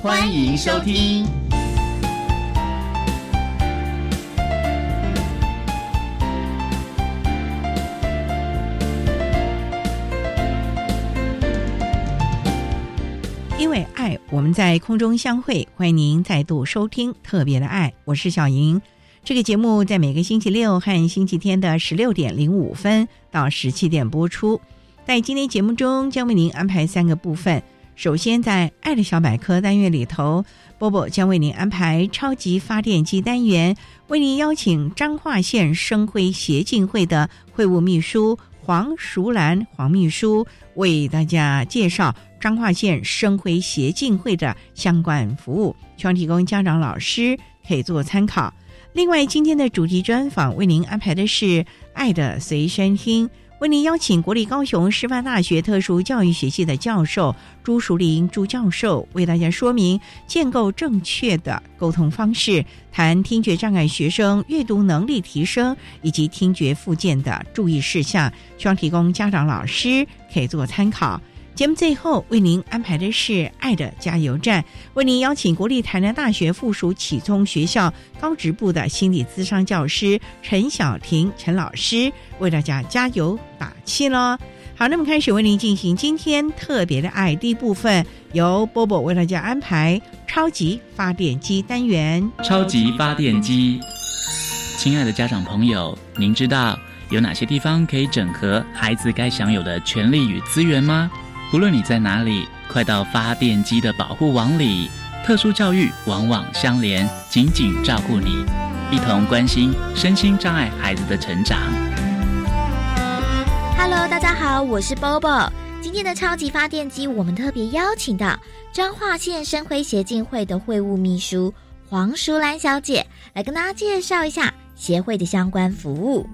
欢迎收听。因为爱，我们在空中相会。欢迎您再度收听《特别的爱》，我是小莹。这个节目在每个星期六和星期天的十六点零五分到十七点播出。在今天节目中，将为您安排三个部分。首先，在“爱的小百科”单元里头，波波将为您安排超级发电机单元，为您邀请彰化县生辉协进会的会务秘书黄淑兰黄秘书为大家介绍彰化县生辉协进会的相关服务，希望提供家长、老师可以做参考。另外，今天的主题专访为您安排的是“爱的随身听”。为您邀请国立高雄师范大学特殊教育学系的教授朱淑玲朱教授，为大家说明建构正确的沟通方式，谈听觉障碍学生阅读能力提升以及听觉附件的注意事项，希望提供家长老师可以做参考。节目最后为您安排的是“爱的加油站”，为您邀请国立台南大学附属启聪学校高职部的心理咨商教师陈小婷陈老师为大家加油打气喽。好，那么开始为您进行今天特别的爱第一部分，由波波为大家安排超级发电机单元。超级发电机，亲爱的家长朋友，您知道有哪些地方可以整合孩子该享有的权利与资源吗？无论你在哪里，快到发电机的保护网里。特殊教育网网相连，紧紧照顾你，一同关心身心障碍孩子的成长。Hello，大家好，我是 Bobo。今天的超级发电机，我们特别邀请到彰化县生辉协进会的会务秘书黄淑兰小姐，来跟大家介绍一下协会的相关服务。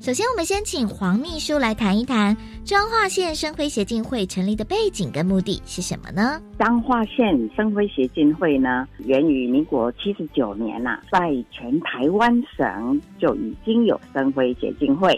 首先，我们先请黄秘书来谈一谈彰化县生辉协进会成立的背景跟目的是什么呢？彰化县生辉协进会呢，源于民国七十九年呐，在全台湾省就已经有生辉协进会。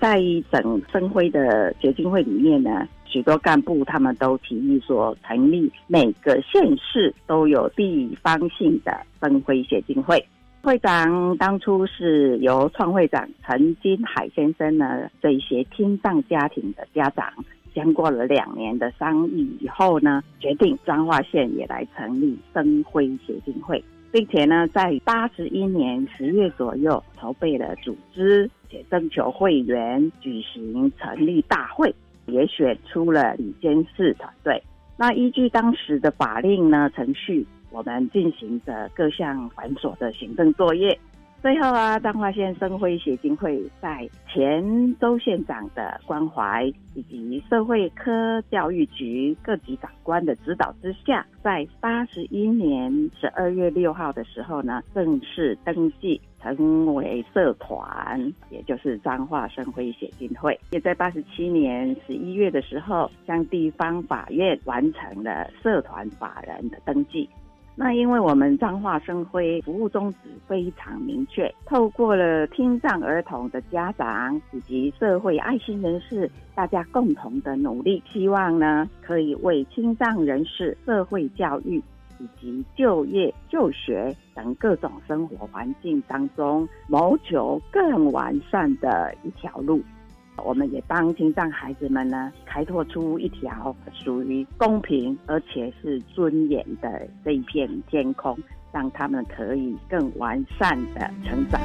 在整生辉的协进会里面呢，许多干部他们都提议说，成立每个县市都有地方性的生辉协进会。会长当初是由创会长陈金海先生呢，这些听障家庭的家长，经过了两年的商议以后呢，决定彰化县也来成立生辉协进会，并且呢，在八十一年十月左右筹备了组织，且征求会员，举行成立大会，也选出了李监事团队。那依据当时的法令呢程序。我们进行着各项繁琐的行政作业，最后啊，彰化县生辉协进会在前周县长的关怀以及社会科教育局各级长官的指导之下，在八十一年十二月六号的时候呢，正式登记成为社团，也就是彰化生辉协进会。也在八十七年十一月的时候，向地方法院完成了社团法人的登记。那因为我们彰化生辉服务宗旨非常明确，透过了听障儿童的家长以及社会爱心人士，大家共同的努力，希望呢可以为听障人士社会教育以及就业、就学等各种生活环境当中，谋求更完善的一条路。我们也帮听障孩子们呢开拓出一条属于公平而且是尊严的这一片天空。让他们可以更完善的成长。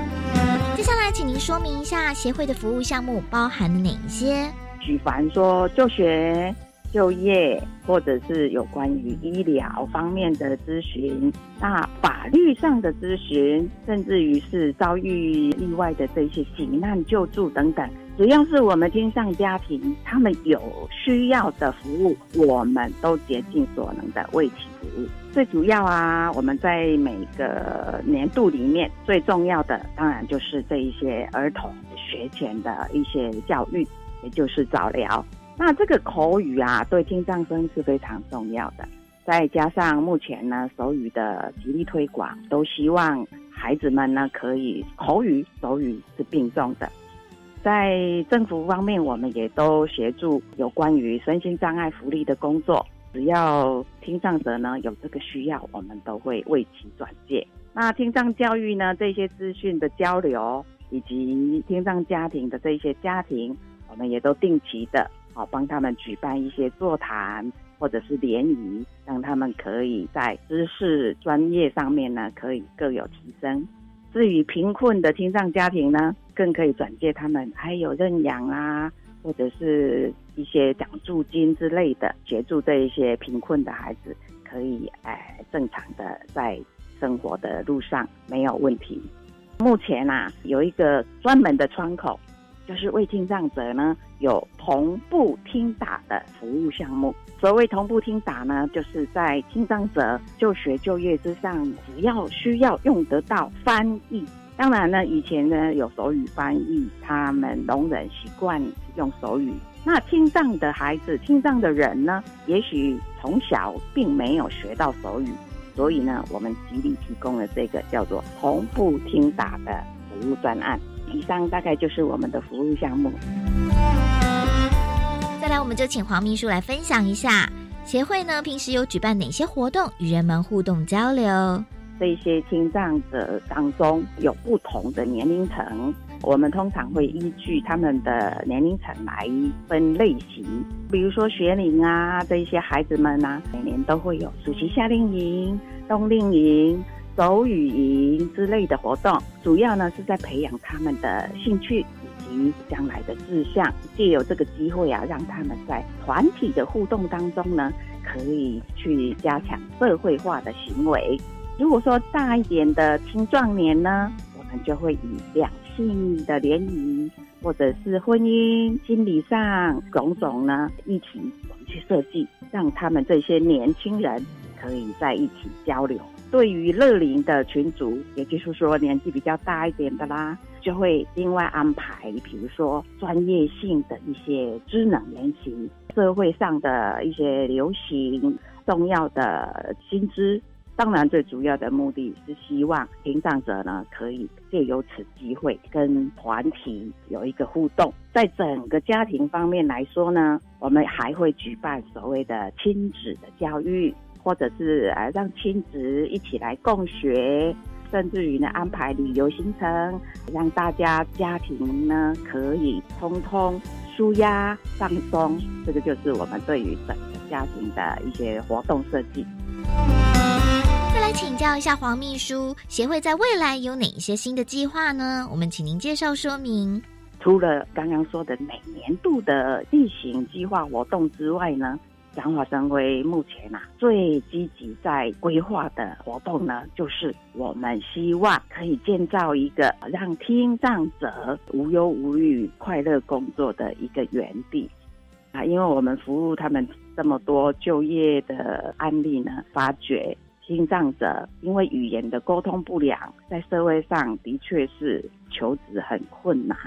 接下来，请您说明一下协会的服务项目包含了哪一些？举凡说就学。就业，或者是有关于医疗方面的咨询，那法律上的咨询，甚至于是遭遇意外的这些急难救助等等，只要是我们天上家庭他们有需要的服务，我们都竭尽所能的为其服务。最主要啊，我们在每个年度里面最重要的，当然就是这一些儿童学前的一些教育，也就是早疗。那这个口语啊，对听障生是非常重要的。再加上目前呢，手语的极力推广，都希望孩子们呢可以口语、手语是并重的。在政府方面，我们也都协助有关于身心障碍福利的工作。只要听障者呢有这个需要，我们都会为其转介。那听障教育呢，这些资讯的交流，以及听障家庭的这些家庭，我们也都定期的。好，帮他们举办一些座谈或者是联谊，让他们可以在知识专业上面呢，可以各有提升。至于贫困的听障家庭呢，更可以转介他们，还有认养啊，或者是一些奖助金之类的，协助这一些贫困的孩子，可以哎正常的在生活的路上没有问题。目前啊，有一个专门的窗口。就是为听障者呢有同步听打的服务项目。所谓同步听打呢，就是在听障者就学就业之上，只要需要用得到翻译。当然呢，以前呢有手语翻译，他们聋人习惯用手语。那听障的孩子、听障的人呢，也许从小并没有学到手语，所以呢，我们极力提供了这个叫做同步听打的服务专案。以上大概就是我们的服务项目。再来，我们就请黄秘书来分享一下协会呢平时有举办哪些活动与人们互动交流。这些听障者当中有不同的年龄层，我们通常会依据他们的年龄层来分类型。比如说学龄啊，这些孩子们呢，每年都会有暑期夏令营、冬令营。手语营之类的活动，主要呢是在培养他们的兴趣以及将来的志向。借由这个机会啊，让他们在团体的互动当中呢，可以去加强社会化的行为。如果说大一点的青壮年呢，我们就会以两性的联谊或者是婚姻、心理上种种呢议题，我们去设计，让他们这些年轻人可以在一起交流。对于乐龄的群组，也就是说年纪比较大一点的啦，就会另外安排，比如说专业性的一些智能研习，社会上的一些流行重要的新知。当然，最主要的目的是希望听障者呢，可以借由此机会跟团体有一个互动。在整个家庭方面来说呢，我们还会举办所谓的亲子的教育。或者是呃让亲子一起来共学，甚至于呢安排旅游行程，让大家家庭呢可以通通舒压放松。这个就是我们对于整个家庭的一些活动设计。再请教一下黄秘书，协会在未来有哪一些新的计划呢？我们请您介绍说明。除了刚刚说的每年度的例行计划活动之外呢？彰化生辉目前啊最积极在规划的活动呢，就是我们希望可以建造一个让听障者无忧无虑、快乐工作的一个园地啊。因为我们服务他们这么多就业的案例呢，发觉听障者因为语言的沟通不良，在社会上的确是求职很困难。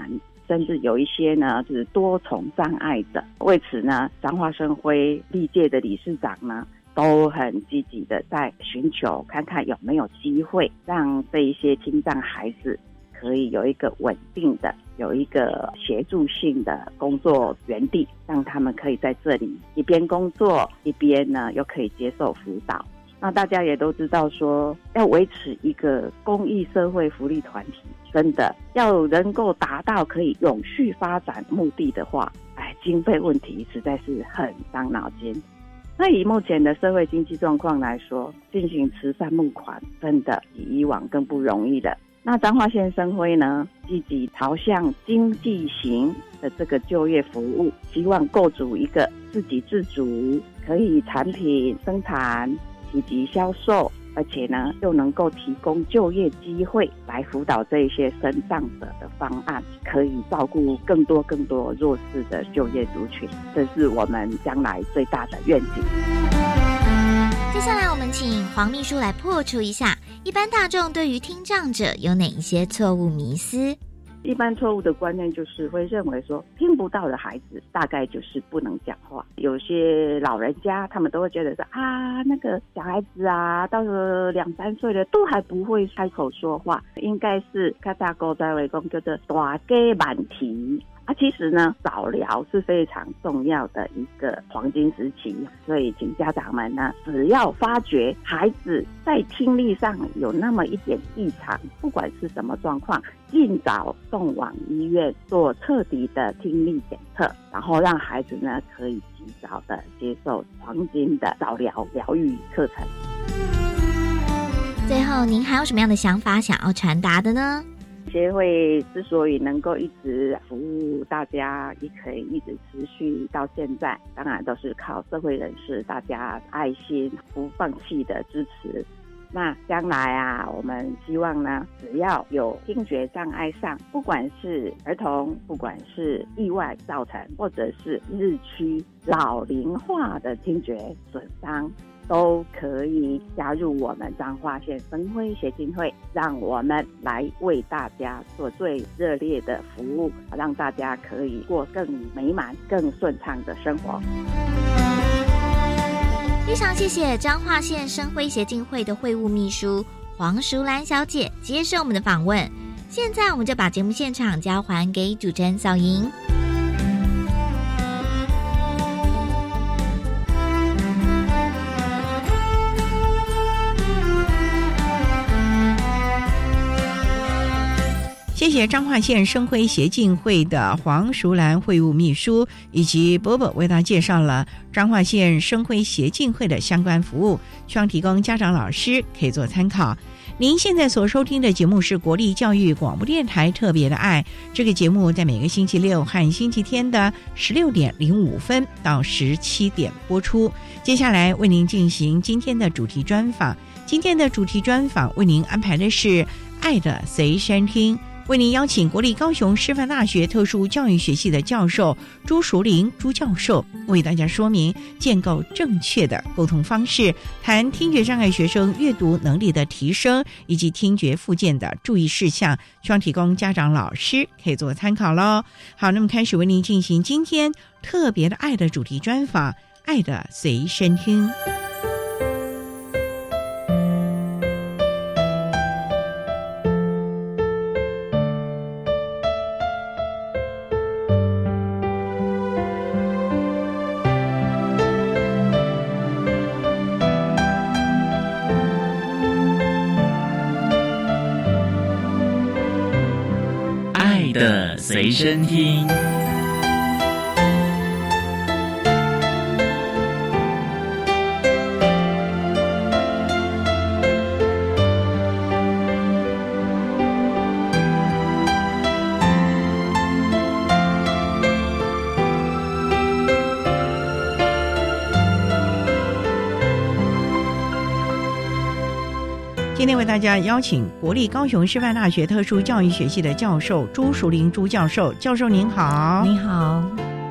甚至有一些呢，是多重障碍者。为此呢，彰化生辉历届的理事长呢，都很积极的在寻求，看看有没有机会让这一些听障孩子可以有一个稳定的、有一个协助性的工作园地，让他们可以在这里一边工作，一边呢又可以接受辅导。那大家也都知道，说要维持一个公益社会福利团体，真的要能够达到可以永续发展目的的话，哎，经费问题实在是很伤脑筋。那以目前的社会经济状况来说，进行慈善募款真的比以往更不容易了。那彰化县生辉呢，积极朝向经济型的这个就业服务，希望构筑一个自给自足，可以产品生产以及销售。而且呢，又能够提供就业机会来辅导这些身障者的方案，可以照顾更多更多弱势的就业族群，这是我们将来最大的愿景。接下来，我们请黄秘书来破除一下一般大众对于听障者有哪一些错误迷思。一般错误的观念就是会认为说听不到的孩子大概就是不能讲话。有些老人家他们都会觉得说啊，那个小孩子啊，到了两三岁了都还不会开口说话，应该是卡大哥在围攻，叫做大鸡满题。啊，其实呢，早疗是非常重要的一个黄金时期，所以请家长们呢，只要发觉孩子在听力上有那么一点异常，不管是什么状况，尽早送往医院做彻底的听力检测，然后让孩子呢可以及早的接受黄金的早疗疗愈课程。最后，您还有什么样的想法想要传达的呢？协会之所以能够一直服务大家，也可以一直持续到现在，当然都是靠社会人士大家爱心、不放弃的支持。那将来啊，我们希望呢，只要有听觉障碍上，不管是儿童，不管是意外造成，或者是日趋老龄化的听觉损伤。都可以加入我们彰化县生辉协进会，让我们来为大家做最热烈的服务，让大家可以过更美满、更顺畅的生活。非常谢谢彰化县生辉协进会的会务秘书黄淑兰小姐接受我们的访问。现在我们就把节目现场交还给主持人小莹。谢谢彰化县生辉协进会的黄淑兰会务秘书以及伯伯为大家介绍了彰化县生辉协进会的相关服务，希望提供家长老师可以做参考。您现在所收听的节目是国立教育广播电台特别的爱，这个节目在每个星期六和星期天的十六点零五分到十七点播出。接下来为您进行今天的主题专访，今天的主题专访为您安排的是《爱的随身听》。为您邀请国立高雄师范大学特殊教育学系的教授朱淑玲朱教授，为大家说明建构正确的沟通方式，谈听觉障碍学生阅读能力的提升以及听觉附件的注意事项，希望提供家长老师可以做参考喽。好，那么开始为您进行今天特别的爱的主题专访，爱的随身听。随身听。为大家邀请国立高雄师范大学特殊教育学系的教授朱淑玲朱教授，教授您好，你好。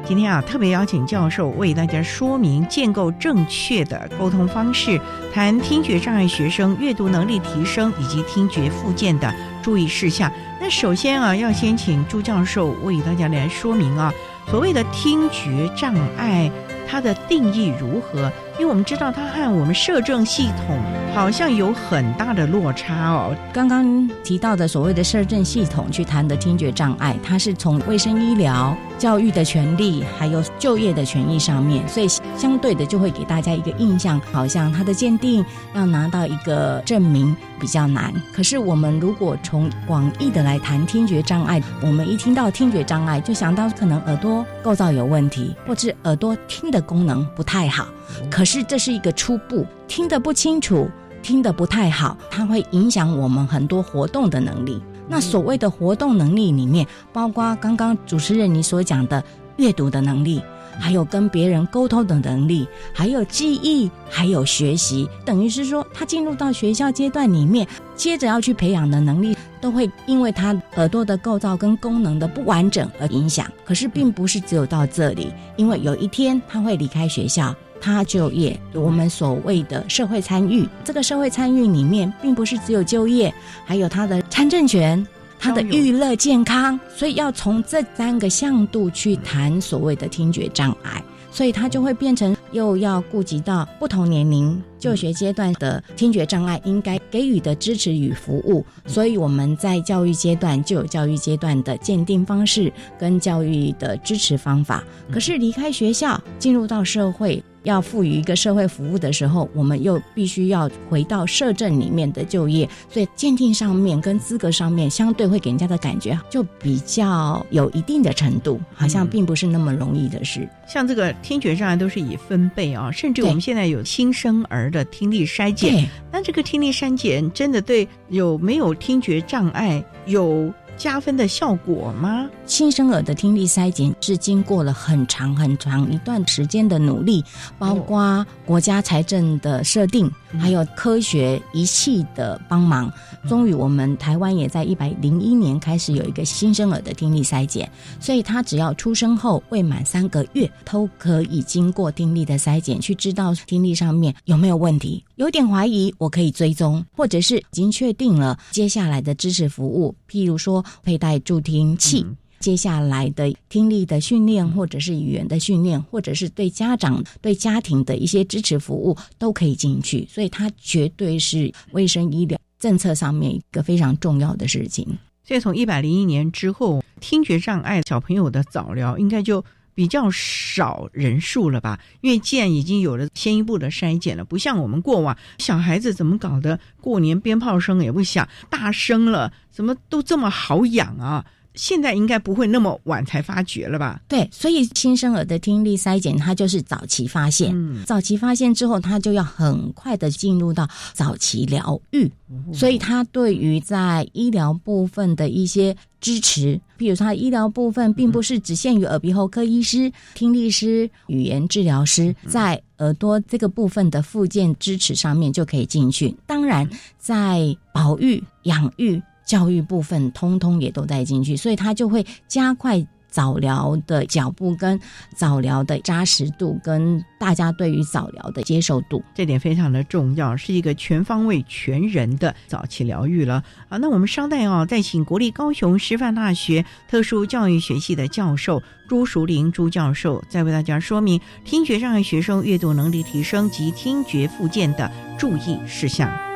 今天啊，特别邀请教授为大家说明建构正确的沟通方式，谈听觉障碍学生阅读能力提升以及听觉附件的注意事项。那首先啊，要先请朱教授为大家来说明啊，所谓的听觉障碍。它的定义如何？因为我们知道它和我们摄政系统好像有很大的落差哦。刚刚提到的所谓的摄政系统去谈的听觉障碍，它是从卫生医疗教育的权利，还有就业的权益上面，所以相对的就会给大家一个印象，好像他的鉴定要拿到一个证明比较难。可是我们如果从广义的来谈听觉障碍，我们一听到听觉障碍，就想到可能耳朵构造有问题，或是耳朵听的功能不太好。可是这是一个初步，听得不清楚，听得不太好，它会影响我们很多活动的能力。那所谓的活动能力里面，包括刚刚主持人你所讲的阅读的能力，还有跟别人沟通的能力，还有记忆，还有学习，等于是说他进入到学校阶段里面，接着要去培养的能力，都会因为他耳朵的构造跟功能的不完整而影响。可是并不是只有到这里，因为有一天他会离开学校。他就业，我们所谓的社会参与，这个社会参与里面，并不是只有就业，还有他的参政权、他的娱乐、健康，所以要从这三个向度去谈所谓的听觉障碍，所以他就会变成又要顾及到不同年龄就学阶段的听觉障碍应该给予的支持与服务，所以我们在教育阶段就有教育阶段的鉴定方式跟教育的支持方法，可是离开学校进入到社会。要赋予一个社会服务的时候，我们又必须要回到社政里面的就业，所以鉴定上面跟资格上面，相对会给人家的感觉就比较有一定的程度，好像并不是那么容易的事。像这个听觉障碍都是以分贝啊，甚至我们现在有新生儿的听力筛检，那这个听力筛检真的对有没有听觉障碍有？加分的效果吗？新生儿的听力筛检是经过了很长很长一段时间的努力，包括国家财政的设定，还有科学仪器的帮忙。终于，我们台湾也在一百零一年开始有一个新生儿的听力筛检，所以他只要出生后未满三个月，都可以经过听力的筛检，去知道听力上面有没有问题。有点怀疑，我可以追踪，或者是已经确定了接下来的支持服务，譬如说佩戴助听器，接下来的听力的训练，或者是语言的训练，或者是对家长、对家庭的一些支持服务，都可以进去。所以，它绝对是卫生医疗政策上面一个非常重要的事情。所以，从一百零一年之后，听觉障碍小朋友的早疗应该就。比较少人数了吧？因为既然已经有了先一步的筛检了，不像我们过往小孩子怎么搞的，过年鞭炮声也不响，大声了，怎么都这么好养啊？现在应该不会那么晚才发觉了吧？对，所以新生儿的听力筛检，它就是早期发现。嗯，早期发现之后，它就要很快的进入到早期疗愈。所以，它对于在医疗部分的一些支持，譬如它医疗部分，并不是只限于耳鼻喉科医师、听力师、语言治疗师，在耳朵这个部分的附件支持上面就可以进去。当然，在保育、养育。教育部分通通也都带进去，所以他就会加快早疗的脚步，跟早疗的扎实度，跟大家对于早疗的接受度，这点非常的重要，是一个全方位、全人的早期疗愈了啊。那我们稍待哦，再请国立高雄师范大学特殊教育学系的教授朱淑玲朱教授，再为大家说明听觉障碍学生阅读能力提升及听觉附件的注意事项。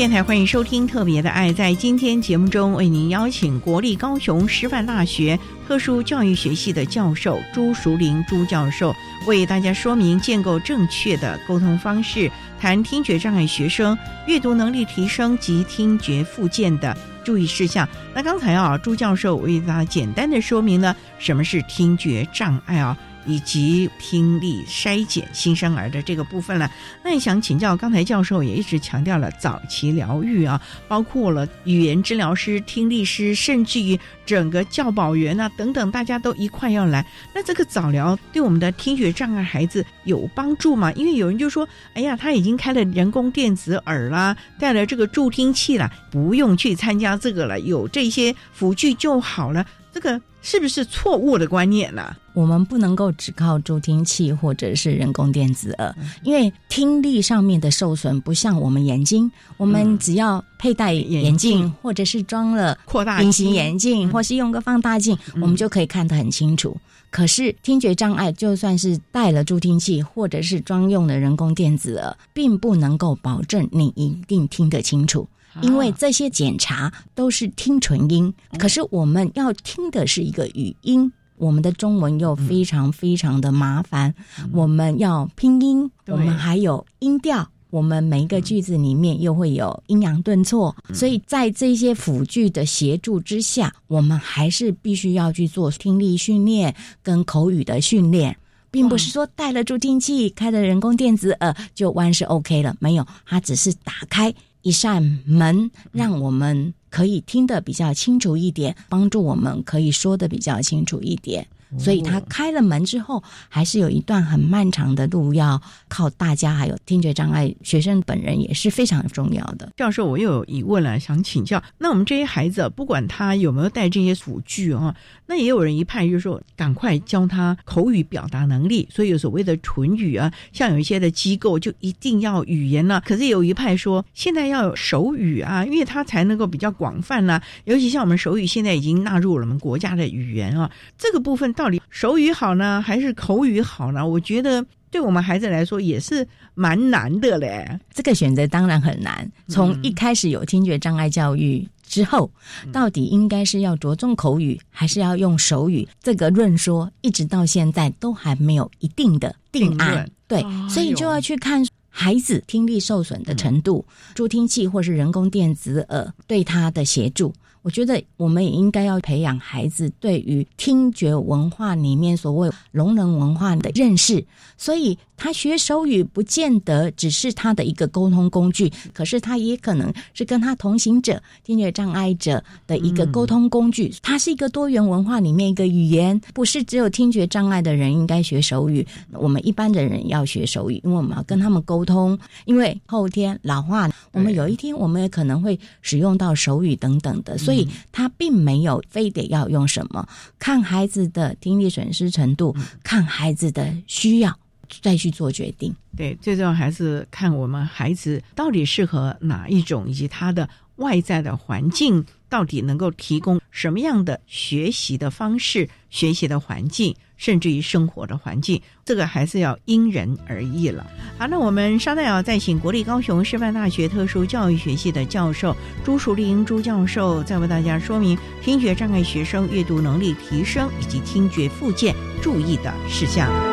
电台，欢迎收听《特别的爱》。在今天节目中，为您邀请国立高雄师范大学特殊教育学系的教授朱淑玲朱教授，为大家说明建构正确的沟通方式，谈听觉障碍学生阅读能力提升及听觉复健的注意事项。那刚才啊，朱教授为大家简单的说明了什么是听觉障碍啊。以及听力筛检新生儿的这个部分了。那也想请教，刚才教授也一直强调了早期疗愈啊，包括了语言治疗师、听力师，甚至于整个教保员啊等等，大家都一块要来。那这个早疗对我们的听觉障碍孩子有帮助吗？因为有人就说，哎呀，他已经开了人工电子耳啦，带了这个助听器了，不用去参加这个了，有这些辅具就好了。这个是不是错误的观念呢？我们不能够只靠助听器或者是人工电子耳，因为听力上面的受损不像我们眼睛，我们只要佩戴眼镜或者是装了扩大隐形眼镜，或是用个放大镜，我们就可以看得很清楚。可是听觉障碍，就算是戴了助听器或者是专用的人工电子耳，并不能够保证你一定听得清楚。因为这些检查都是听纯音，可是我们要听的是一个语音。我们的中文又非常非常的麻烦，我们要拼音，我们还有音调，我们每一个句子里面又会有阴阳顿挫，所以在这些辅具的协助之下，我们还是必须要去做听力训练跟口语的训练，并不是说戴了助听器、开了人工电子耳就完是 OK 了，没有，它只是打开。一扇门，让我们可以听得比较清楚一点，帮助我们可以说的比较清楚一点。所以，他开了门之后，还是有一段很漫长的路要靠大家，还有听觉障碍学生本人也是非常重要的。教授，我又有疑问了，想请教。那我们这些孩子，不管他有没有带这些辅具啊，那也有人一派就是说，赶快教他口语表达能力。所以有所谓的唇语啊，像有一些的机构就一定要语言呢。可是有一派说，现在要有手语啊，因为他才能够比较广泛呢。尤其像我们手语现在已经纳入了我们国家的语言啊，这个部分。到底手语好呢，还是口语好呢？我觉得对我们孩子来说也是蛮难的嘞。这个选择当然很难。从一开始有听觉障碍教育之后，到底应该是要着重口语，还是要用手语？这个论说一直到现在都还没有一定的定案。对，所以就要去看孩子听力受损的程度，助听器或是人工电子耳对他的协助。我觉得我们也应该要培养孩子对于听觉文化里面所谓聋人文化的认识，所以他学手语不见得只是他的一个沟通工具，可是他也可能是跟他同行者听觉障碍者的一个沟通工具。它是一个多元文化里面一个语言，不是只有听觉障碍的人应该学手语，我们一般的人要学手语，因为我们要跟他们沟通。因为后天老化，我们有一天我们也可能会使用到手语等等的。所以他并没有非得要用什么，看孩子的听力损失程度，看孩子的需要，再去做决定。对，最重要还是看我们孩子到底适合哪一种，以及他的外在的环境到底能够提供什么样的学习的方式、学习的环境。甚至于生活的环境，这个还是要因人而异了。好，那我们稍待要再请国立高雄师范大学特殊教育学系的教授朱淑玲朱教授，再为大家说明听觉障碍学生阅读能力提升以及听觉附件注意的事项。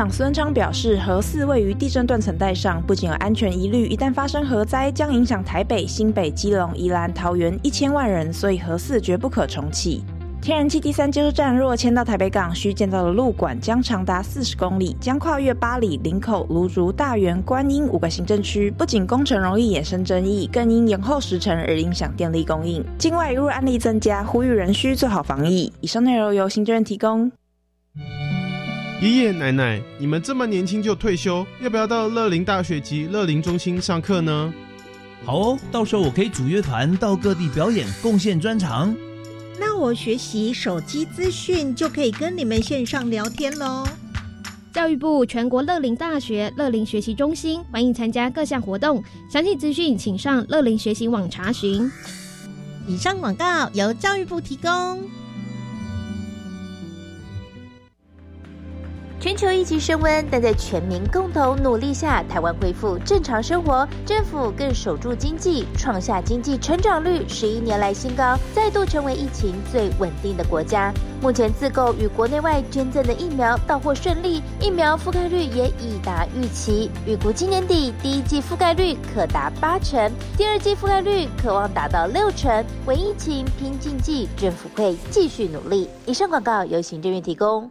长孙昌表示，核四位于地震断层带上，不仅有安全疑虑，一旦发生核灾，将影响台北、新北、基隆、宜兰、桃园一千万人，所以核四绝不可重启。天然气第三接收站若迁到台北港，需建造的路管将长达四十公里，将跨越八里、林口、芦竹、大园、观音五个行政区。不仅工程容易衍生争议，更因延后时程而影响电力供应。境外移入案例增加，呼吁人需做好防疫。以上内容由行政院提供。爷爷奶奶，你们这么年轻就退休，要不要到乐龄大学及乐龄中心上课呢？好哦，到时候我可以组乐团到各地表演，贡献专长。那我学习手机资讯就可以跟你们线上聊天喽。教育部全国乐龄大学乐龄学习中心欢迎参加各项活动，详细资讯请上乐龄学习网查询。以上广告由教育部提供。全球疫情升温，但在全民共同努力下，台湾恢复正常生活。政府更守住经济，创下经济成长率十一年来新高，再度成为疫情最稳定的国家。目前自购与国内外捐赠的疫苗到货顺利，疫苗覆盖率也已达预期。预估今年底第一季覆盖率可达八成，第二季覆盖率可望达到六成。为疫情拼经济，政府会继续努力。以上广告由行政院提供。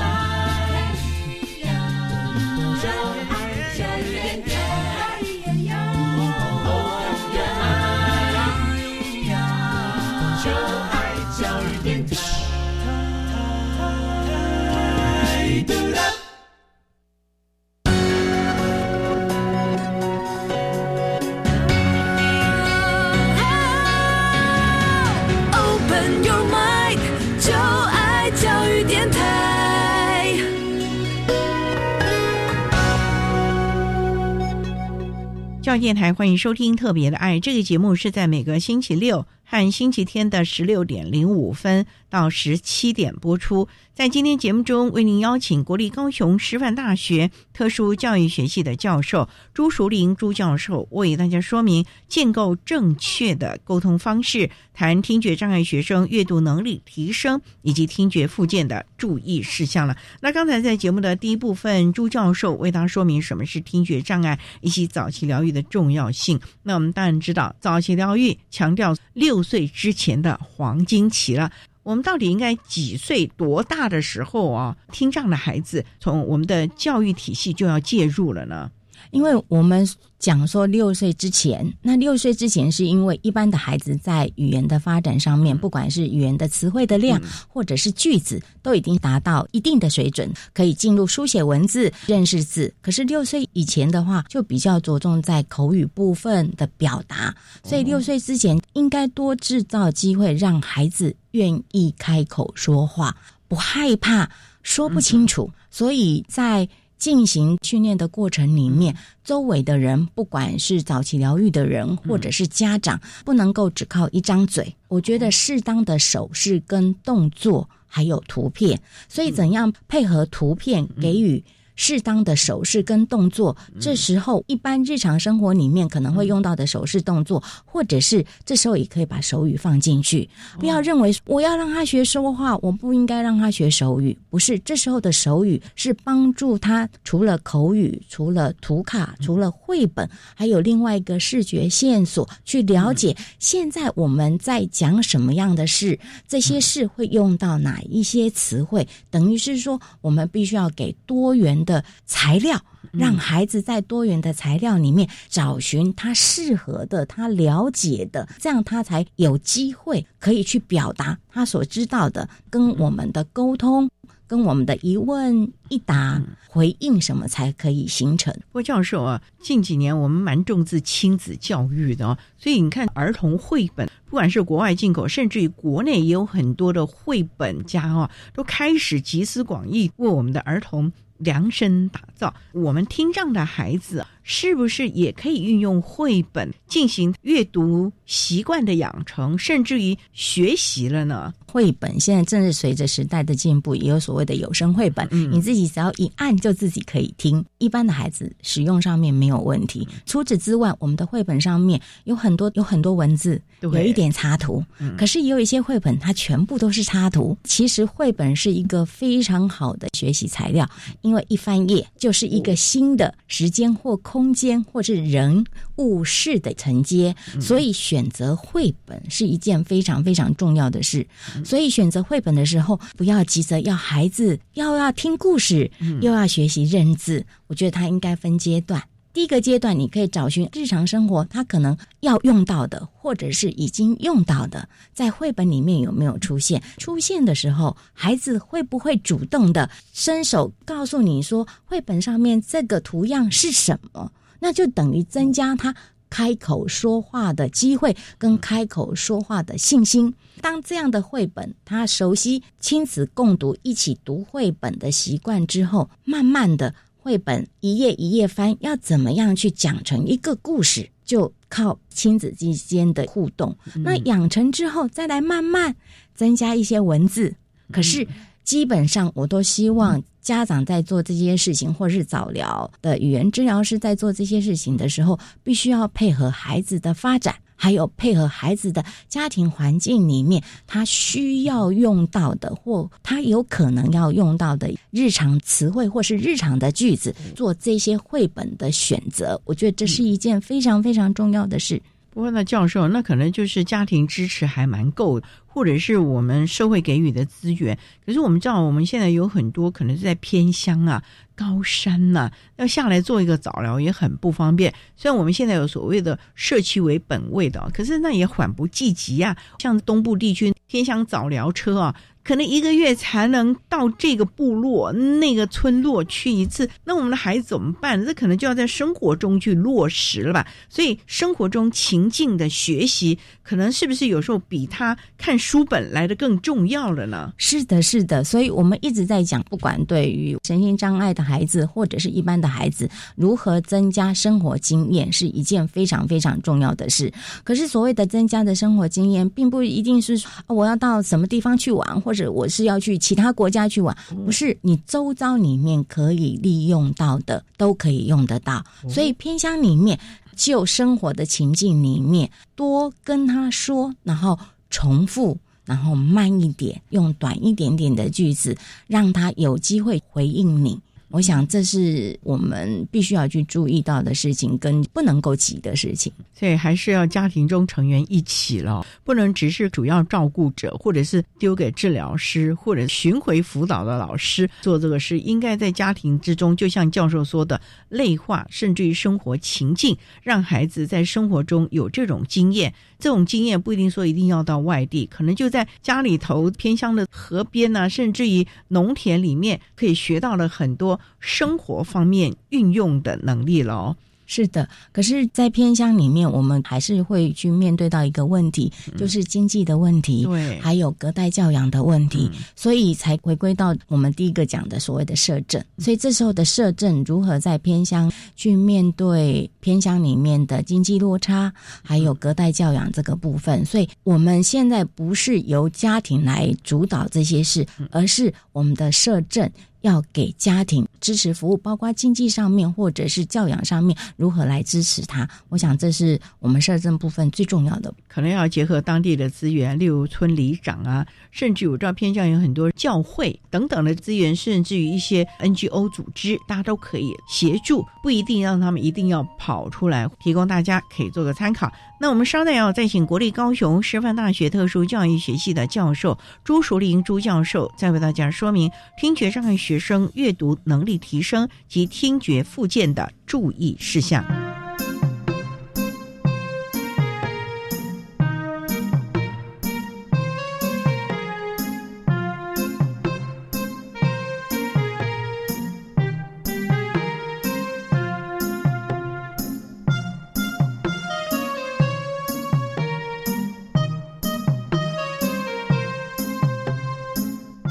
教电台欢迎收听《特别的爱》这个节目，是在每个星期六和星期天的十六点零五分到十七点播出。在今天节目中，为您邀请国立高雄师范大学特殊教育学系的教授朱淑玲朱教授，为大家说明建构正确的沟通方式，谈听觉障碍学生阅读能力提升以及听觉附件的注意事项了。那刚才在节目的第一部分，朱教授为大家说明什么是听觉障碍以及早期疗愈的重要性。那我们当然知道，早期疗愈强调六岁之前的黄金期了。我们到底应该几岁多大的时候啊？听障的孩子从我们的教育体系就要介入了呢？因为我们讲说六岁之前，那六岁之前是因为一般的孩子在语言的发展上面，不管是语言的词汇的量，或者是句子，都已经达到一定的水准，可以进入书写文字、认识字。可是六岁以前的话，就比较着重在口语部分的表达，所以六岁之前应该多制造机会，让孩子愿意开口说话，不害怕说不清楚。所以在进行训练的过程里面，周围的人，不管是早期疗愈的人，或者是家长，不能够只靠一张嘴。我觉得适当的手势跟动作，还有图片，所以怎样配合图片给予。适当的手势跟动作，这时候一般日常生活里面可能会用到的手势动作，或者是这时候也可以把手语放进去。不要认为我要让他学说话，我不应该让他学手语。不是，这时候的手语是帮助他除了口语、除了图卡、除了绘本，还有另外一个视觉线索，去了解现在我们在讲什么样的事，这些事会用到哪一些词汇。等于是说，我们必须要给多元的。的材料，让孩子在多元的材料里面找寻他适合的、他了解的，这样他才有机会可以去表达他所知道的，跟我们的沟通，跟我们的一问一答回应什么才可以形成。郭教授啊，近几年我们蛮重视亲子教育的哦，所以你看儿童绘本，不管是国外进口，甚至于国内也有很多的绘本家哦，都开始集思广益，为我们的儿童。量身打造，我们听障的孩子是不是也可以运用绘本进行阅读习惯的养成，甚至于学习了呢？绘本现在正是随着时代的进步，也有所谓的有声绘本，你自己只要一按就自己可以听。一般的孩子使用上面没有问题。除此之外，我们的绘本上面有很多有很多文字，有一点插图，可是也有一些绘本它全部都是插图。其实绘本是一个非常好的学习材料，因为一翻页就是一个新的时间或空间或是人物事的承接，所以选择绘本是一件非常非常重要的事。所以选择绘本的时候，不要急着要孩子要要听故事，又要学习认字。我觉得他应该分阶段。第一个阶段，你可以找寻日常生活他可能要用到的，或者是已经用到的，在绘本里面有没有出现？出现的时候，孩子会不会主动的伸手告诉你说，绘本上面这个图样是什么？那就等于增加他开口说话的机会跟开口说话的信心。当这样的绘本他熟悉亲子共读、一起读绘本的习惯之后，慢慢的。绘本一页一页翻，要怎么样去讲成一个故事？就靠亲子之间的互动。那养成之后，再来慢慢增加一些文字。可是基本上，我都希望家长在做这些事情，或是早疗的语言治疗师在做这些事情的时候，必须要配合孩子的发展。还有配合孩子的家庭环境里面，他需要用到的或他有可能要用到的日常词汇或是日常的句子，做这些绘本的选择。我觉得这是一件非常非常重要的事。不过呢，教授，那可能就是家庭支持还蛮够，或者是我们社会给予的资源。可是我们知道，我们现在有很多可能是在偏乡啊。高山呐，要下来做一个早疗也很不方便。虽然我们现在有所谓的社区为本位的，可是那也缓不济急啊。像东部地区偏乡早疗车啊。可能一个月才能到这个部落、那个村落去一次，那我们的孩子怎么办？这可能就要在生活中去落实了吧。所以生活中情境的学习，可能是不是有时候比他看书本来的更重要了呢？是的，是的。所以我们一直在讲，不管对于身心障碍的孩子或者是一般的孩子，如何增加生活经验是一件非常非常重要的事。可是所谓的增加的生活经验，并不一定是我要到什么地方去玩或。或者我是要去其他国家去玩，不是你周遭里面可以利用到的都可以用得到，所以偏乡里面就生活的情境里面多跟他说，然后重复，然后慢一点，用短一点点的句子，让他有机会回应你。我想这是我们必须要去注意到的事情，跟不能够急的事情。所以还是要家庭中成员一起了，不能只是主要照顾者，或者是丢给治疗师或者巡回辅导的老师做这个事。应该在家庭之中，就像教授说的，类化甚至于生活情境，让孩子在生活中有这种经验。这种经验不一定说一定要到外地，可能就在家里头偏乡的河边呢，甚至于农田里面，可以学到了很多生活方面运用的能力了哦。是的，可是，在偏乡里面，我们还是会去面对到一个问题，就是经济的问题，对，还有隔代教养的问题，所以才回归到我们第一个讲的所谓的社政。所以这时候的社政如何在偏乡去面对偏乡里面的经济落差，还有隔代教养这个部分？所以我们现在不是由家庭来主导这些事，而是我们的社政。要给家庭支持服务，包括经济上面或者是教养上面，如何来支持他？我想这是我们社政部分最重要的。可能要结合当地的资源，例如村里长啊，甚至我知道偏向有很多教会等等的资源，甚至于一些 NGO 组织，大家都可以协助，不一定让他们一定要跑出来，提供大家可以做个参考。那我们稍待要再请国立高雄师范大学特殊教育学系的教授朱淑玲朱教授，再为大家说明听觉障碍学学生阅读能力提升及听觉附件的注意事项。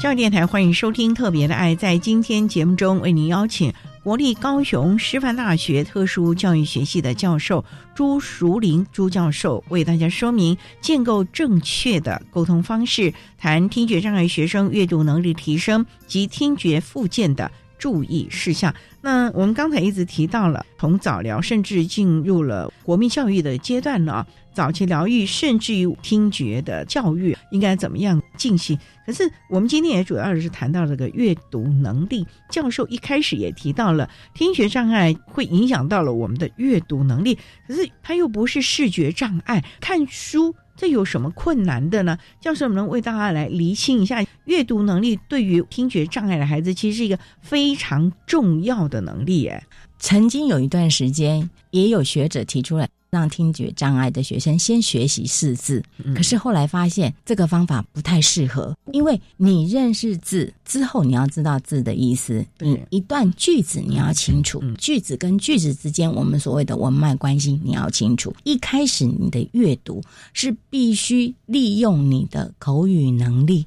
教育电台欢迎收听《特别的爱》。在今天节目中，为您邀请国立高雄师范大学特殊教育学系的教授朱淑玲朱教授，为大家说明建构正确的沟通方式，谈听觉障碍学生阅读能力提升及听觉附件的注意事项。那我们刚才一直提到了，从早疗甚至进入了国民教育的阶段呢，早期疗愈甚至于听觉的教育应该怎么样进行？可是我们今天也主要是谈到这个阅读能力。教授一开始也提到了听觉障碍会影响到了我们的阅读能力，可是它又不是视觉障碍，看书。这有什么困难的呢？教授能为大家来厘清一下，阅读能力对于听觉障碍的孩子，其实是一个非常重要的能力。哎，曾经有一段时间，也有学者提出来。让听觉障碍的学生先学习识字，可是后来发现这个方法不太适合，因为你认识字之后，你要知道字的意思，你一段句子你要清楚，句子跟句子之间我们所谓的文脉关系你要清楚。一开始你的阅读是必须利用你的口语能力。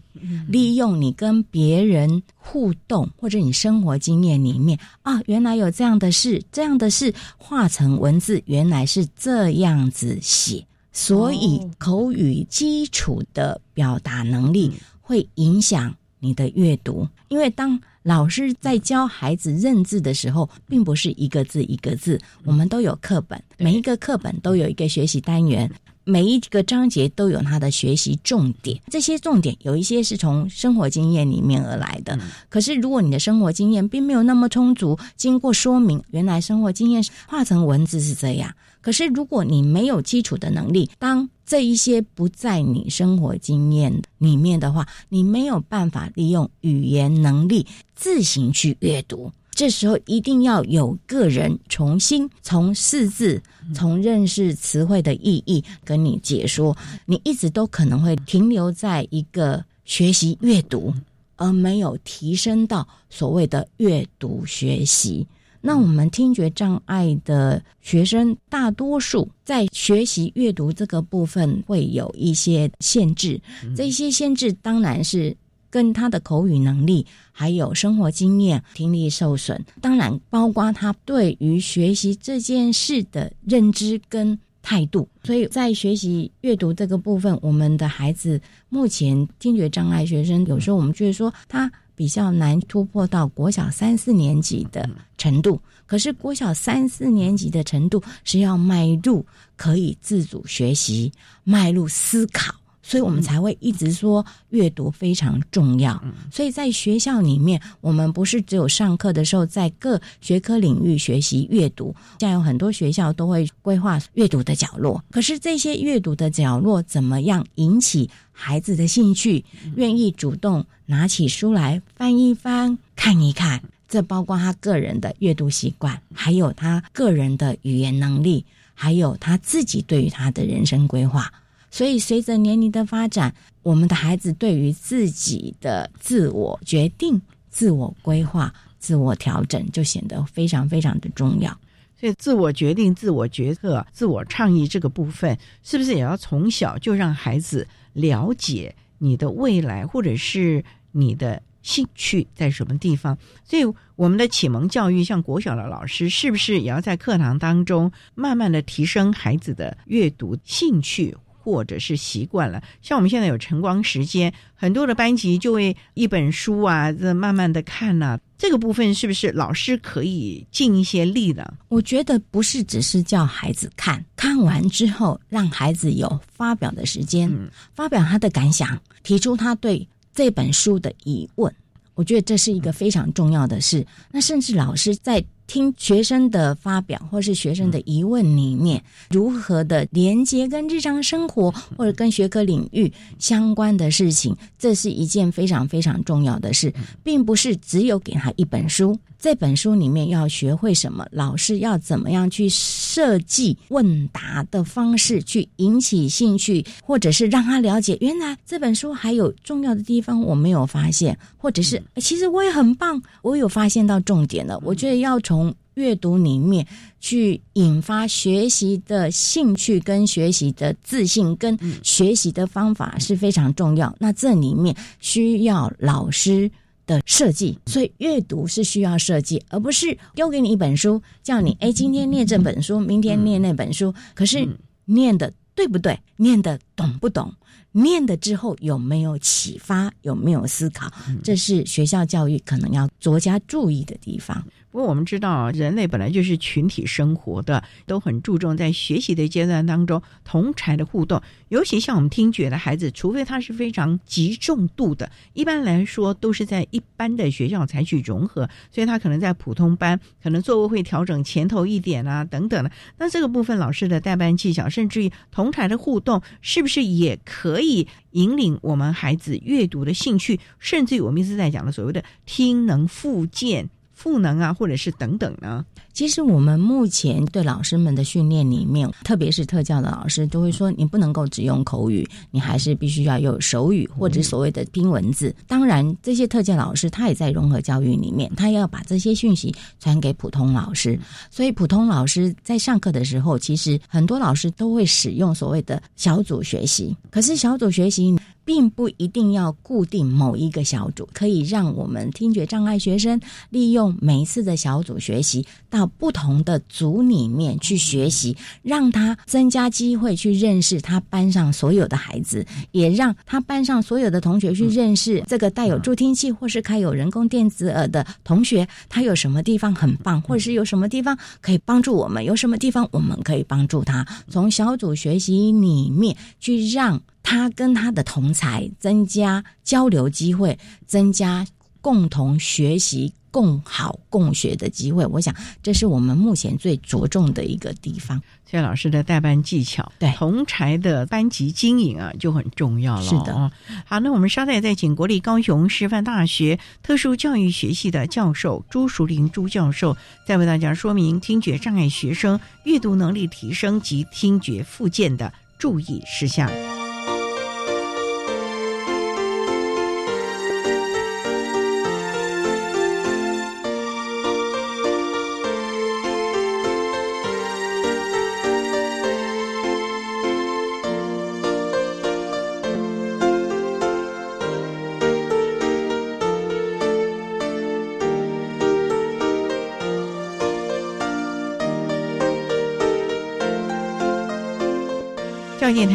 利用你跟别人互动，或者你生活经验里面啊，原来有这样的事，这样的事化成文字，原来是这样子写。所以口语基础的表达能力会影响你的阅读，因为当老师在教孩子认字的时候，并不是一个字一个字，我们都有课本，每一个课本都有一个学习单元。每一个章节都有它的学习重点，这些重点有一些是从生活经验里面而来的。可是，如果你的生活经验并没有那么充足，经过说明，原来生活经验化成文字是这样。可是，如果你没有基础的能力，当这一些不在你生活经验里面的话，你没有办法利用语言能力自行去阅读。这时候一定要有个人重新从四字、从认识词汇的意义跟你解说。你一直都可能会停留在一个学习阅读，而没有提升到所谓的阅读学习。那我们听觉障碍的学生，大多数在学习阅读这个部分会有一些限制。这些限制当然是。跟他的口语能力，还有生活经验、听力受损，当然包括他对于学习这件事的认知跟态度。所以在学习阅读这个部分，我们的孩子目前听觉障碍学生，有时候我们觉得说他比较难突破到国小三四年级的程度。可是国小三四年级的程度是要迈入可以自主学习、迈入思考。所以我们才会一直说阅读非常重要。所以在学校里面，我们不是只有上课的时候在各学科领域学习阅读，现在有很多学校都会规划阅读的角落。可是这些阅读的角落怎么样引起孩子的兴趣，愿意主动拿起书来翻一翻、看一看？这包括他个人的阅读习惯，还有他个人的语言能力，还有他自己对于他的人生规划。所以，随着年龄的发展，我们的孩子对于自己的自我决定、自我规划、自我调整，就显得非常非常的重要。所以，自我决定、自我决策、自我倡议这个部分，是不是也要从小就让孩子了解你的未来，或者是你的兴趣在什么地方？所以，我们的启蒙教育，像国小的老师，是不是也要在课堂当中慢慢的提升孩子的阅读兴趣？或者是习惯了，像我们现在有晨光时间，很多的班级就会一本书啊，这慢慢的看呢。这个部分是不是老师可以尽一些力的？我觉得不是，只是叫孩子看看完之后，让孩子有发表的时间，发表他的感想，提出他对这本书的疑问。我觉得这是一个非常重要的事。那甚至老师在。听学生的发表，或是学生的疑问里面，如何的连接跟日常生活或者跟学科领域相关的事情，这是一件非常非常重要的事，并不是只有给他一本书，这本书里面要学会什么，老师要怎么样去设计问答的方式，去引起兴趣，或者是让他了解原来这本书还有重要的地方我没有发现，或者是其实我也很棒，我有发现到重点了。我觉得要从从阅读里面去引发学习的兴趣，跟学习的自信，跟学习的方法是非常重要。那这里面需要老师的设计，所以阅读是需要设计，而不是丢给你一本书，叫你哎今天念这本书，明天念那本书。可是念的对不对？念的懂不懂？念的之后有没有启发？有没有思考？这是学校教育可能要着加注意的地方。不过我们知道，人类本来就是群体生活的，都很注重在学习的阶段当中同才的互动。尤其像我们听觉的孩子，除非他是非常集重度的，一般来说都是在一般的学校采取融合，所以他可能在普通班，可能座位会调整前头一点啊，等等的。那这个部分老师的代班技巧，甚至于同台的互动，是不是也可以引领我们孩子阅读的兴趣？甚至于我们一直在讲的所谓的听能复健。赋能啊，或者是等等呢？其实我们目前对老师们的训练里面，特别是特教的老师，都会说你不能够只用口语，你还是必须要有手语或者所谓的拼文字。当然，这些特教老师他也在融合教育里面，他要把这些讯息传给普通老师。所以，普通老师在上课的时候，其实很多老师都会使用所谓的小组学习。可是，小组学习。并不一定要固定某一个小组，可以让我们听觉障碍学生利用每一次的小组学习，到不同的组里面去学习，让他增加机会去认识他班上所有的孩子，也让他班上所有的同学去认识这个带有助听器或是开有人工电子耳的同学，他有什么地方很棒，或者是有什么地方可以帮助我们，有什么地方我们可以帮助他，从小组学习里面去让。他跟他的同才增加交流机会，增加共同学习、共好共学的机会。我想，这是我们目前最着重的一个地方。谢老师的代班技巧，对同才的班级经营啊，就很重要了。是的，好，那我们稍待再请国立高雄师范大学特殊教育学系的教授朱淑玲朱教授，再为大家说明听觉障碍学生阅读能力提升及听觉复健的注意事项。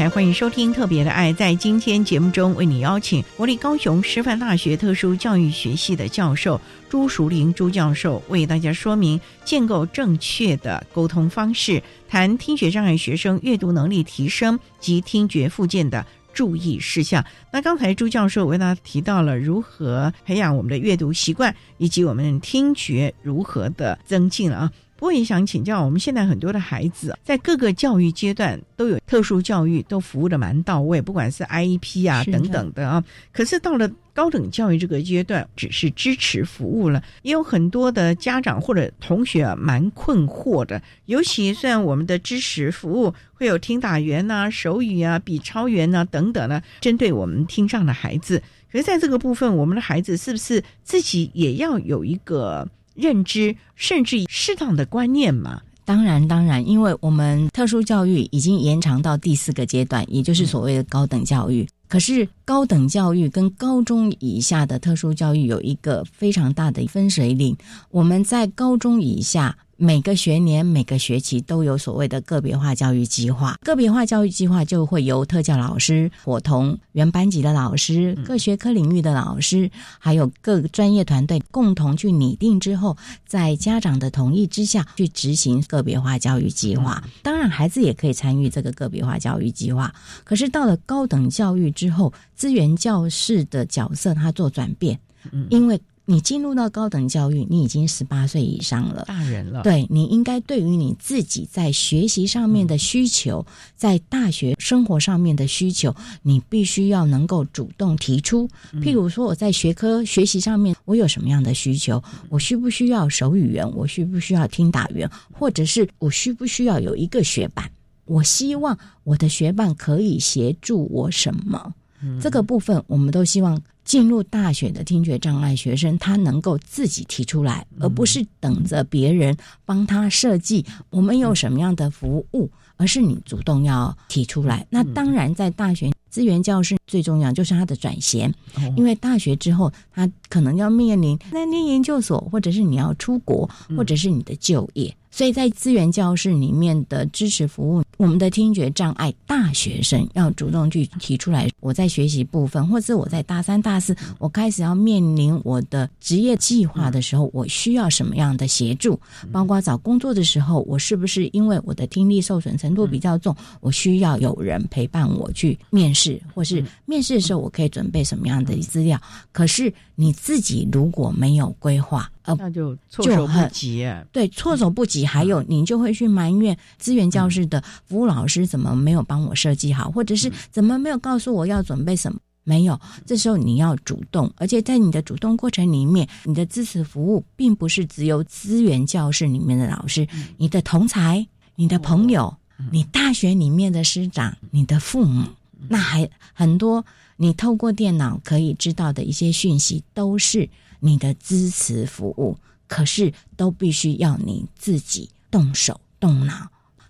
欢迎收听《特别的爱》。在今天节目中，为你邀请国立高雄师范大学特殊教育学系的教授朱淑玲朱教授，为大家说明建构正确的沟通方式，谈听觉障碍学生阅读能力提升及听觉附件的注意事项。那刚才朱教授为大家提到了如何培养我们的阅读习惯，以及我们听觉如何的增进了啊。不过也想请教，我们现在很多的孩子在各个教育阶段都有特殊教育，都服务的蛮到位，不管是 IEP 啊等等的啊。可是到了高等教育这个阶段，只是支持服务了，也有很多的家长或者同学啊蛮困惑的。尤其虽然我们的支持服务会有听打员呐、手语啊、笔抄员呐等等呢，针对我们听障的孩子，可是在这个部分，我们的孩子是不是自己也要有一个？认知甚至适当的观念嘛？当然，当然，因为我们特殊教育已经延长到第四个阶段，也就是所谓的高等教育。可是，高等教育跟高中以下的特殊教育有一个非常大的分水岭。我们在高中以下。每个学年、每个学期都有所谓的个别化教育计划。个别化教育计划就会由特教老师伙同原班级的老师、各学科领域的老师，还有各个专业团队共同去拟定之后，在家长的同意之下去执行个别化教育计划。当然，孩子也可以参与这个个别化教育计划。可是到了高等教育之后，资源教室的角色它做转变，因为。你进入到高等教育，你已经十八岁以上了，大人了。对你应该对于你自己在学习上面的需求，在大学生活上面的需求，你必须要能够主动提出。譬如说，我在学科学习上面，我有什么样的需求？我需不需要手语员？我需不需要听打员？或者是我需不需要有一个学伴？我希望我的学伴可以协助我什么？这个部分，我们都希望。进入大学的听觉障碍学生，他能够自己提出来，而不是等着别人帮他设计。我们有什么样的服务，而是你主动要提出来。那当然，在大学资源教室最重要就是他的转衔，因为大学之后他可能要面临在念研究所，或者是你要出国，或者是你的就业。所以在资源教室里面的支持服务，我们的听觉障碍大学生要主动去提出来，我在学习部分，或是我在大三、大四，我开始要面临我的职业计划的时候，我需要什么样的协助？包括找工作的时候，我是不是因为我的听力受损程度比较重，我需要有人陪伴我去面试，或是面试的时候我可以准备什么样的资料？可是你自己如果没有规划，呃，那就措手不及。对，措手不及。还有，你就会去埋怨资源教室的服务老师怎么没有帮我设计好，或者是怎么没有告诉我要准备什么？没有。这时候你要主动，而且在你的主动过程里面，你的支持服务并不是只有资源教室里面的老师，你的同才、你的朋友、你大学里面的师长、你的父母，那还很多。你透过电脑可以知道的一些讯息，都是你的支持服务，可是都必须要你自己动手动脑。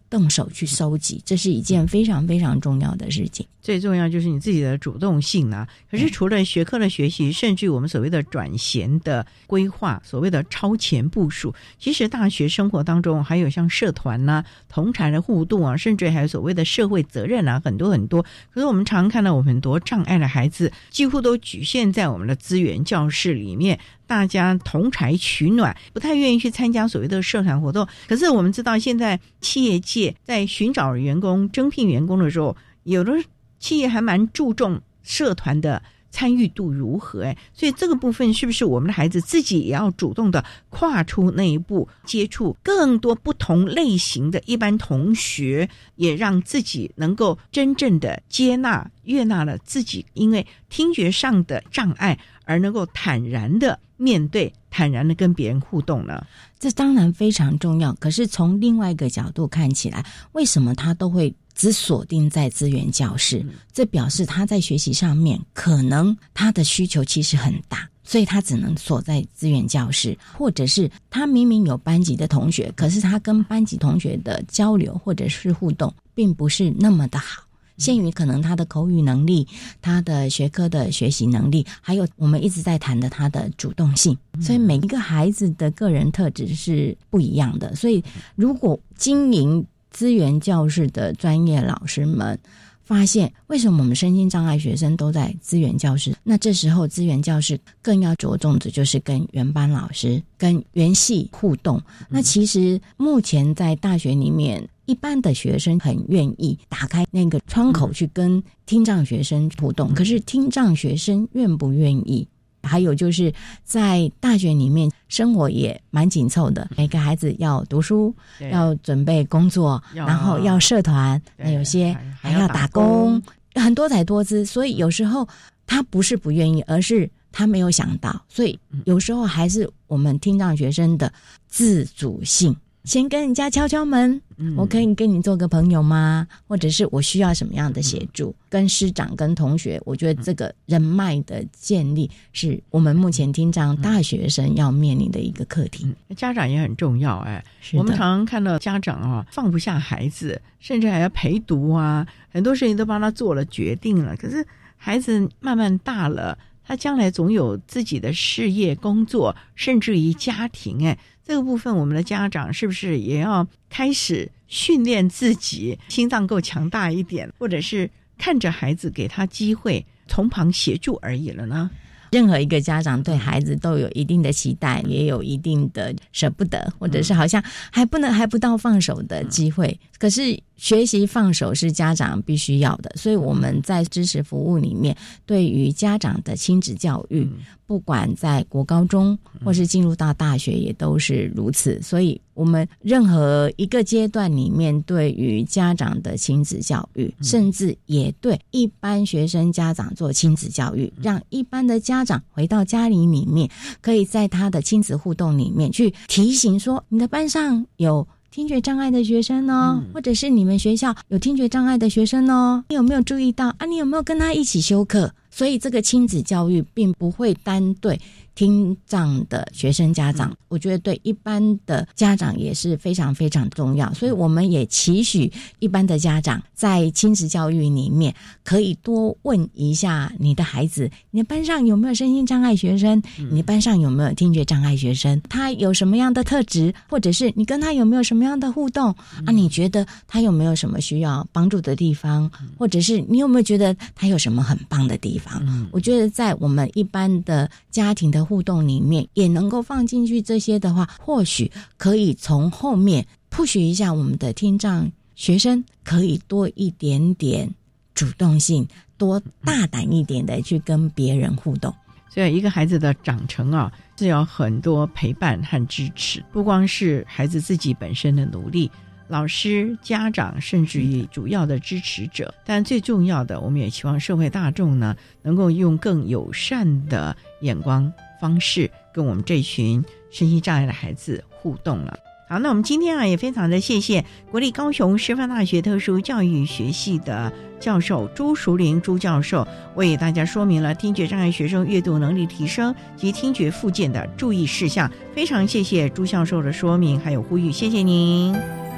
动手去收集，这是一件非常非常重要的事情。最重要就是你自己的主动性啊！可是除了学科的学习，甚至我们所谓的转衔的规划，所谓的超前部署，其实大学生活当中还有像社团呐、同才的互动啊，甚至还有所谓的社会责任啊，很多很多。可是我们常看到，我们很多障碍的孩子几乎都局限在我们的资源教室里面。大家同柴取暖，不太愿意去参加所谓的社团活动。可是我们知道，现在企业界在寻找员工、征聘员工的时候，有的企业还蛮注重社团的参与度如何。哎，所以这个部分是不是我们的孩子自己也要主动的跨出那一步，接触更多不同类型的一般同学，也让自己能够真正的接纳、悦纳了自己因为听觉上的障碍而能够坦然的。面对坦然的跟别人互动呢，这当然非常重要。可是从另外一个角度看起来，为什么他都会只锁定在资源教室？这表示他在学习上面可能他的需求其实很大，所以他只能锁在资源教室，或者是他明明有班级的同学，可是他跟班级同学的交流或者是互动并不是那么的好。限于可能他的口语能力、他的学科的学习能力，还有我们一直在谈的他的主动性，所以每一个孩子的个人特质是不一样的。所以，如果经营资源教室的专业老师们发现，为什么我们身心障碍学生都在资源教室？那这时候资源教室更要着重的就是跟原班老师、跟原系互动。那其实目前在大学里面。一般的学生很愿意打开那个窗口去跟听障学生互动，可是听障学生愿不愿意？还有就是在大学里面生活也蛮紧凑的，每个孩子要读书，要准备工作，然后要社团，那有些还要打工，很多才多姿。所以有时候他不是不愿意，而是他没有想到。所以有时候还是我们听障学生的自主性。先跟人家敲敲门，我可以跟你做个朋友吗？或者是我需要什么样的协助？跟师长、跟同学，我觉得这个人脉的建立是我们目前听障大学生要面临的一个课题。家长也很重要，哎，我们常常看到家长啊放不下孩子，甚至还要陪读啊，很多事情都帮他做了决定了。可是孩子慢慢大了，他将来总有自己的事业、工作，甚至于家庭，哎。这个部分，我们的家长是不是也要开始训练自己，心脏够强大一点，或者是看着孩子给他机会，从旁协助而已了呢？任何一个家长对孩子都有一定的期待，也有一定的舍不得，或者是好像还不能还不到放手的机会。可是学习放手是家长必须要的，所以我们在知识服务里面，对于家长的亲子教育，不管在国高中或是进入到大学，也都是如此。所以，我们任何一个阶段里面，对于家长的亲子教育，甚至也对一般学生家长做亲子教育，让一般的家长回到家里里面，可以在他的亲子互动里面去提醒说：你的班上有。听觉障碍的学生呢，或者是你们学校有听觉障碍的学生哦，你有没有注意到啊？你有没有跟他一起修课？所以这个亲子教育并不会单对听障的学生家长，我觉得对一般的家长也是非常非常重要。所以我们也期许一般的家长在亲子教育里面，可以多问一下你的孩子：你的班上有没有身心障碍学生？你班上有没有听觉障碍学生？他有什么样的特质？或者是你跟他有没有什么样的互动？啊，你觉得他有没有什么需要帮助的地方？或者是你有没有觉得他有什么很棒的地方？我觉得在我们一般的家庭的互动里面，也能够放进去这些的话，或许可以从后面 push 一下我们的听障学生，可以多一点点主动性，多大胆一点的去跟别人互动。所以，一个孩子的长成啊，是有很多陪伴和支持，不光是孩子自己本身的努力。老师、家长，甚至于主要的支持者，但最重要的，我们也希望社会大众呢，能够用更友善的眼光方式，跟我们这群身心障碍的孩子互动了。好，那我们今天啊，也非常的谢谢国立高雄师范大学特殊教育学系的教授朱淑玲朱教授，为大家说明了听觉障碍学生阅读能力提升及听觉附件的注意事项。非常谢谢朱教授的说明，还有呼吁，谢谢您。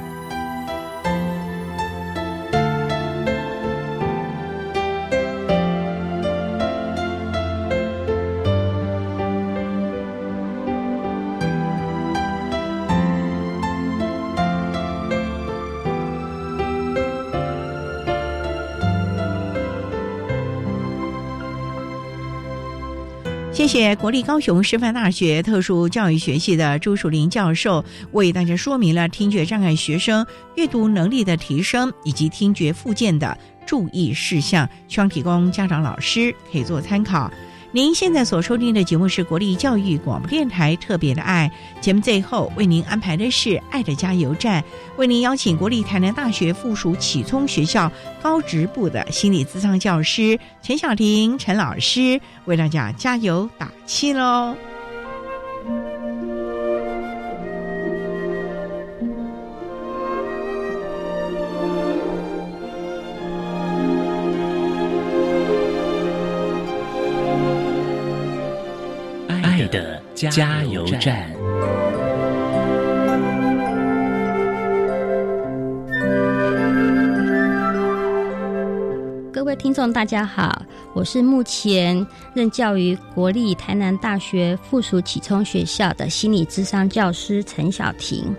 谢国立高雄师范大学特殊教育学系的朱树林教授为大家说明了听觉障碍学生阅读能力的提升以及听觉附件的注意事项，希望提供家长、老师可以做参考。您现在所收听的节目是国立教育广播电台特别的爱节目，最后为您安排的是爱的加油站，为您邀请国立台南大学附属启聪学校高职部的心理咨商教师陈小婷陈老师为大家加油打气喽。加油站。各位听众，大家好，我是目前任教于国立台南大学附属启聪学校的心理智商教师陈小婷。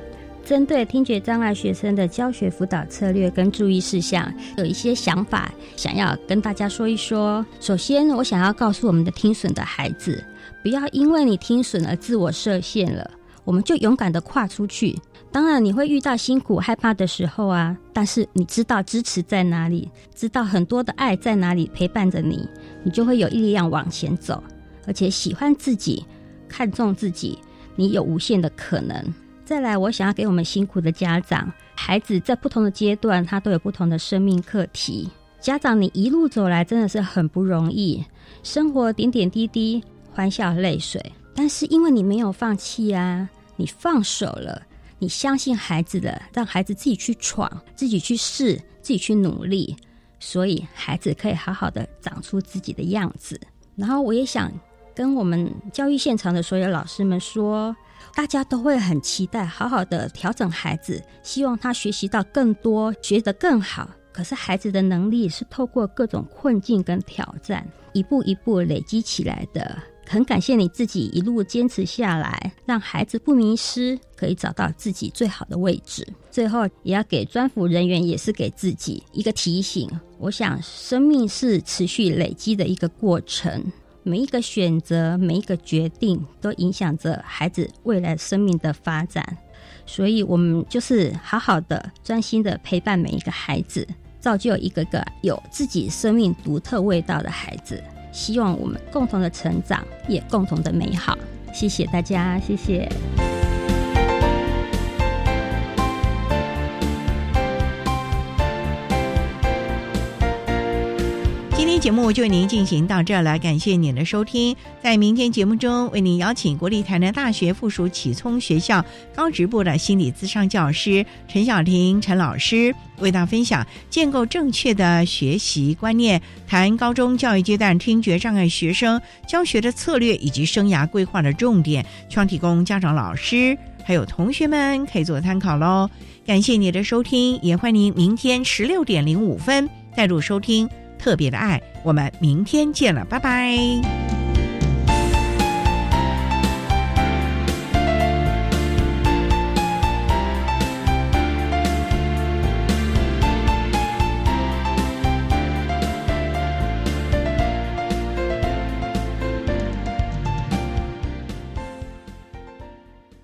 针对听觉障碍学生的教学辅导策略跟注意事项，有一些想法想要跟大家说一说。首先，我想要告诉我们的听损的孩子，不要因为你听损而自我设限了，我们就勇敢的跨出去。当然，你会遇到辛苦、害怕的时候啊，但是你知道支持在哪里，知道很多的爱在哪里陪伴着你，你就会有力量往前走，而且喜欢自己，看重自己，你有无限的可能。再来，我想要给我们辛苦的家长，孩子在不同的阶段，他都有不同的生命课题。家长，你一路走来真的是很不容易，生活点点滴滴，欢笑泪水，但是因为你没有放弃啊，你放手了，你相信孩子的，让孩子自己去闯，自己去试，自己去努力，所以孩子可以好好的长出自己的样子。然后，我也想跟我们教育现场的所有老师们说。大家都会很期待，好好的调整孩子，希望他学习到更多，学得更好。可是孩子的能力是透过各种困境跟挑战，一步一步累积起来的。很感谢你自己一路坚持下来，让孩子不迷失，可以找到自己最好的位置。最后，也要给专辅人员，也是给自己一个提醒。我想，生命是持续累积的一个过程。每一个选择，每一个决定，都影响着孩子未来生命的发展。所以，我们就是好好的、专心的陪伴每一个孩子，造就一个个有自己生命独特味道的孩子。希望我们共同的成长，也共同的美好。谢谢大家，谢谢。节目就为您进行到这儿了，感谢您的收听。在明天节目中，为您邀请国立台南大学附属启聪学校高职部的心理咨商教师陈小婷陈老师，为大家分享建构正确的学习观念，谈高中教育阶段听觉障碍学生教学的策略以及生涯规划的重点，希望提供家长、老师还有同学们可以做参考喽。感谢你的收听，也欢迎您明天十六点零五分再度收听。特别的爱，我们明天见了，拜拜。